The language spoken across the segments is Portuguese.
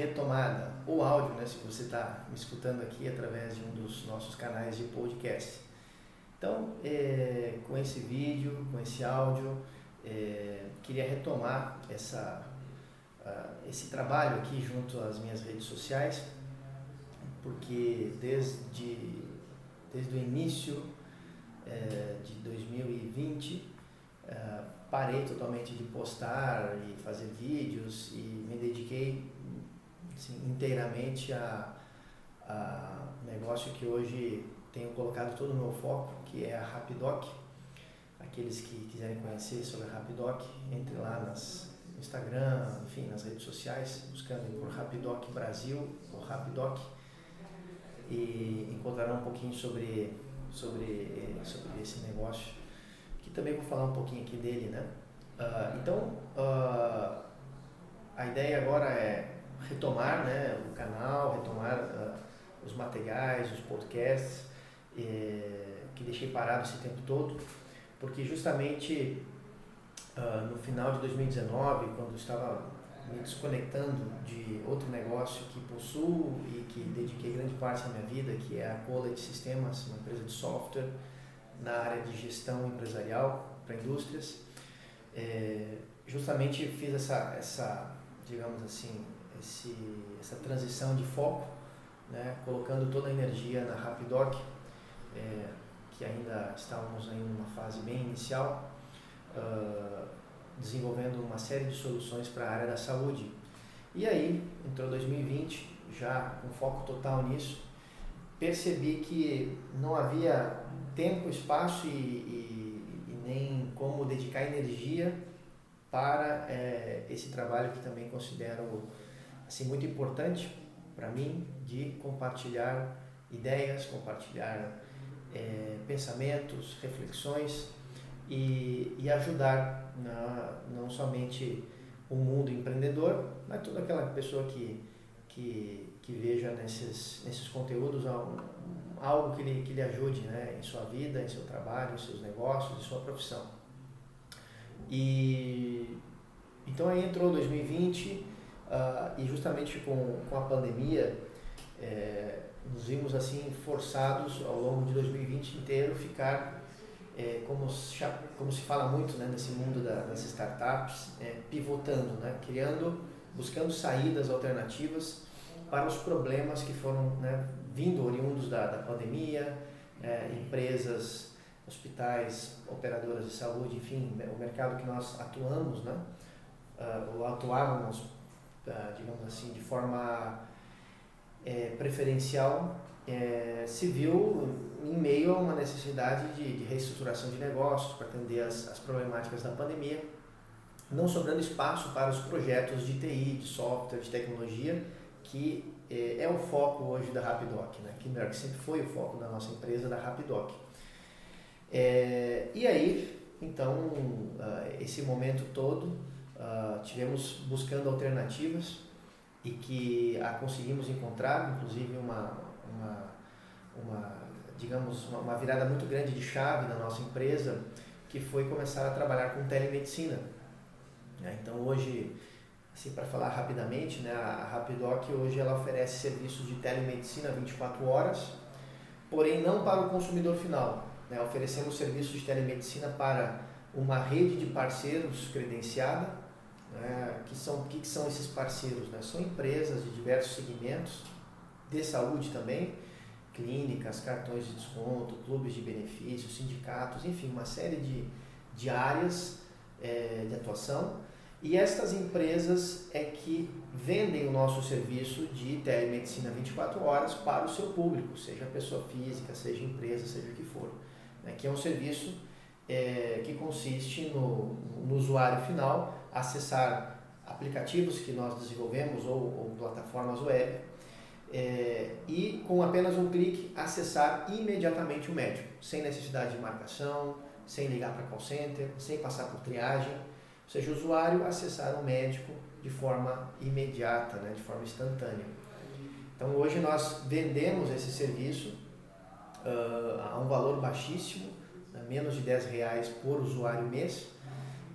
retomada, ou áudio, né, se você está me escutando aqui através de um dos nossos canais de podcast. Então, é, com esse vídeo, com esse áudio, é, queria retomar essa, esse trabalho aqui junto às minhas redes sociais, porque desde, desde o início é, de 2020 uh, parei totalmente de postar e fazer vídeos e me dediquei assim, inteiramente a, a negócio que hoje tenho colocado todo o meu foco, que é a Rapidoc. Aqueles que quiserem conhecer sobre a Rapidoc, entre lá nas Instagram, enfim, nas redes sociais, buscando por Rapidoc Brasil ou Rapidoc e encontrarão um pouquinho sobre, sobre, sobre esse negócio, que também vou falar um pouquinho aqui dele, né? Uh, então, uh, a ideia agora é retomar né, o canal, retomar uh, os materiais, os podcasts eh, que deixei parado esse tempo todo, porque justamente uh, no final de 2019, quando estava me desconectando de outro negócio que possuo e que dediquei grande parte da minha vida, que é a Collet Sistemas, uma empresa de software na área de gestão empresarial para indústrias, é, justamente fiz essa, essa, digamos assim, esse, essa transição de foco, né, colocando toda a energia na Rapidoc, é, que ainda estávamos em uma fase bem inicial, uh, desenvolvendo uma série de soluções para a área da saúde. E aí, entrou 2020, já com foco total nisso, percebi que não havia tempo, espaço e, e, e nem como dedicar energia para é, esse trabalho que também considero assim muito importante para mim de compartilhar ideias, compartilhar é, pensamentos, reflexões e, e ajudar na, não somente o mundo empreendedor, mas toda aquela pessoa que, que, que veja nesses, nesses conteúdos algo que lhe, que lhe ajude né, em sua vida, em seu trabalho, em seus negócios, em sua profissão. E então aí entrou 2020 uh, e justamente com, com a pandemia é, nos vimos assim forçados ao longo de 2020 inteiro ficar é, como, se, como se fala muito né, nesse mundo da, das startups, é, pivotando, né, criando, buscando saídas alternativas para os problemas que foram né, vindo oriundos da, da pandemia, é, empresas, hospitais, operadoras de saúde, enfim, o mercado que nós atuamos, né, uh, ou atuávamos, digamos assim, de forma é, preferencial é, se viu em meio a uma necessidade de, de reestruturação de negócios para atender as, as, problemáticas da pandemia, não sobrando espaço para os projetos de TI, de software, de tecnologia, que é, é o foco hoje da Rapidoc, né? que sempre foi o foco da nossa empresa, da Rapidoc. É, e aí, então, uh, esse momento todo, uh, tivemos buscando alternativas e que a conseguimos encontrar, inclusive uma, uma, uma digamos, uma, uma, virada muito grande de chave na nossa empresa, que foi começar a trabalhar com telemedicina. Né? Então hoje, assim, para falar rapidamente, né, a Rapidoc hoje ela oferece serviços de telemedicina 24 horas, porém não para o consumidor final. Né? Oferecemos serviços de telemedicina para uma rede de parceiros credenciada, né, que são que, que são esses parceiros, né? São empresas de diversos segmentos de saúde também, clínicas, cartões de desconto, clubes de benefícios, sindicatos, enfim, uma série de, de áreas é, de atuação. E estas empresas é que vendem o nosso serviço de telemedicina 24 horas para o seu público, seja pessoa física, seja empresa, seja o que for. Né? Que é um serviço é, que consiste no, no usuário final acessar aplicativos que nós desenvolvemos ou, ou plataformas web é, e com apenas um clique acessar imediatamente o médico, sem necessidade de marcação, sem ligar para call center, sem passar por triagem, ou seja, o usuário acessar o médico de forma imediata, né, de forma instantânea. Então hoje nós vendemos esse serviço uh, a um valor baixíssimo, né, menos de 10 reais por usuário mês,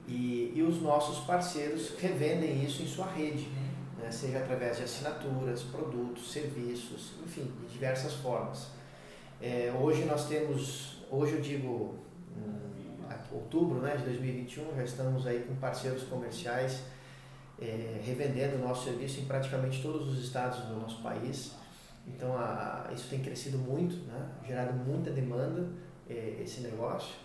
e, e os nossos parceiros revendem isso em sua rede. Né? né? seja através de assinaturas, produtos, serviços, enfim, de diversas formas. É, hoje nós temos, hoje eu digo, em outubro né, de 2021, já estamos aí com parceiros comerciais é, revendendo o nosso serviço em praticamente todos os estados do nosso país. Então a, isso tem crescido muito, né? gerado muita demanda é, esse negócio.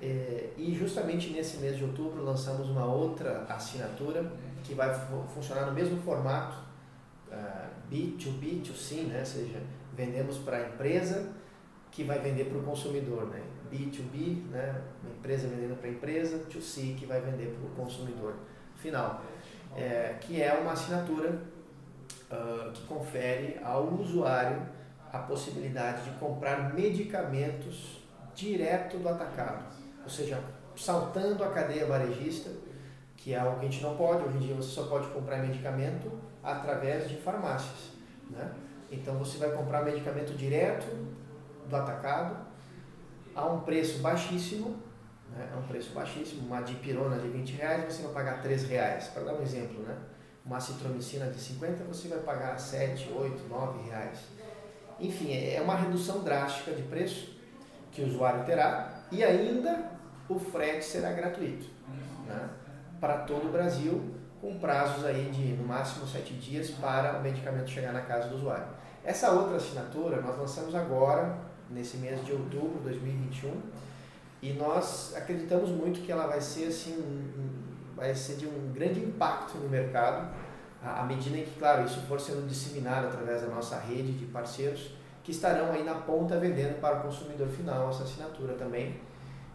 É, e justamente nesse mês de outubro lançamos uma outra assinatura que vai funcionar no mesmo formato uh, B2B, 2C, né? ou seja, vendemos para a empresa que vai vender para o consumidor. Né? B2B, né? uma empresa vendendo para a empresa, 2C que vai vender para o consumidor final, é, que é uma assinatura uh, que confere ao usuário a possibilidade de comprar medicamentos direto do atacado, ou seja, saltando a cadeia varejista, que é algo que a gente não pode, hoje em dia você só pode comprar medicamento através de farmácias. Né? Então você vai comprar medicamento direto do atacado a um preço baixíssimo, né? a um preço baixíssimo, uma dipirona de 20 reais você vai pagar 3 reais, para dar um exemplo, né? uma citromicina de 50 você vai pagar 7, 8, 9 reais. Enfim, é uma redução drástica de preço que o usuário terá e ainda o frete será gratuito né? para todo o Brasil, com prazos aí de no máximo 7 dias para o medicamento chegar na casa do usuário. Essa outra assinatura nós lançamos agora, nesse mês de outubro de 2021, e nós acreditamos muito que ela vai ser assim vai ser de um grande impacto no mercado, à medida em que, claro, isso for sendo disseminado através da nossa rede de parceiros que estarão aí na ponta vendendo para o consumidor final essa assinatura também.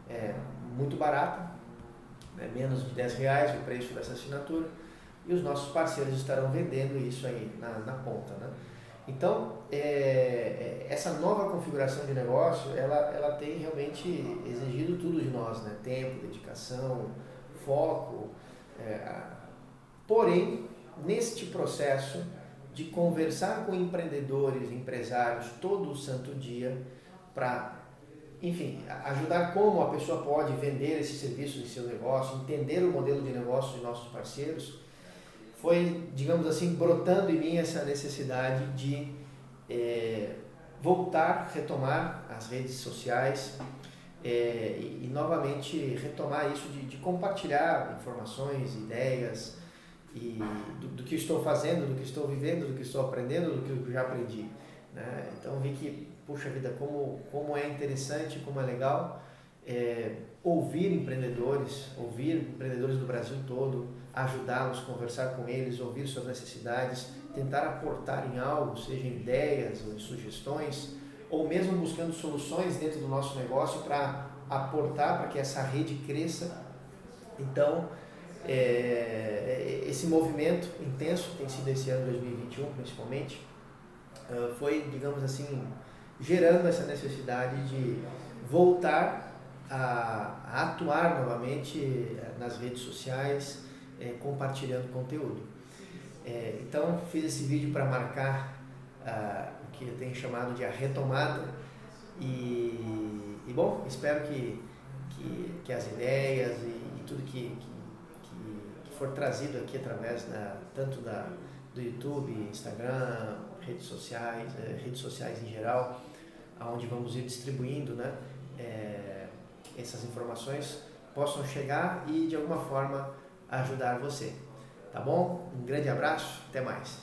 É muito barata, né? menos de 10 reais o preço dessa assinatura, e os nossos parceiros estarão vendendo isso aí na, na ponta. Né? Então, é, é essa nova configuração de negócio, ela, ela tem realmente exigido tudo de nós, né? tempo, dedicação, foco. É, porém, neste processo de conversar com empreendedores, empresários todo santo dia para, enfim, ajudar como a pessoa pode vender esse serviço em seu negócio, entender o modelo de negócio de nossos parceiros, foi, digamos assim, brotando em mim essa necessidade de é, voltar, retomar as redes sociais, é, e, e, novamente retomar isso de, de, compartilhar informações, ideias e do, do, que estou fazendo, do que estou vivendo, do que estou aprendendo, do que já aprendi. Né? Então vi que, puxa vida, como, como é interessante, como é legal é, ouvir empreendedores, ouvir empreendedores do Brasil todo, ajudá-los, conversar com eles, ouvir suas necessidades, tentar aportar em algo, seja em ideias ou em sugestões, ou mesmo buscando soluções dentro do nosso negócio para aportar para que essa rede cresça. Então, é, esse movimento intenso que tem sido esse ano 2021, principalmente, uh, foi, digamos assim, gerando essa necessidade de voltar a, a atuar novamente eh, nas redes sociais, é, compartilhando conteúdo. É, então, fiz esse vídeo para marcar uh, que eu tenho chamado de a retomada. E, e bom, espero que, que, que as ideias e, e tudo que, que, que, for trazido aqui através da, tanto da, do YouTube, Instagram, redes sociais, redes sociais em geral, aonde vamos ir distribuindo né, eh, essas informações, possam chegar e de alguma forma ajudar você. Tá bom? Um grande abraço, até mais.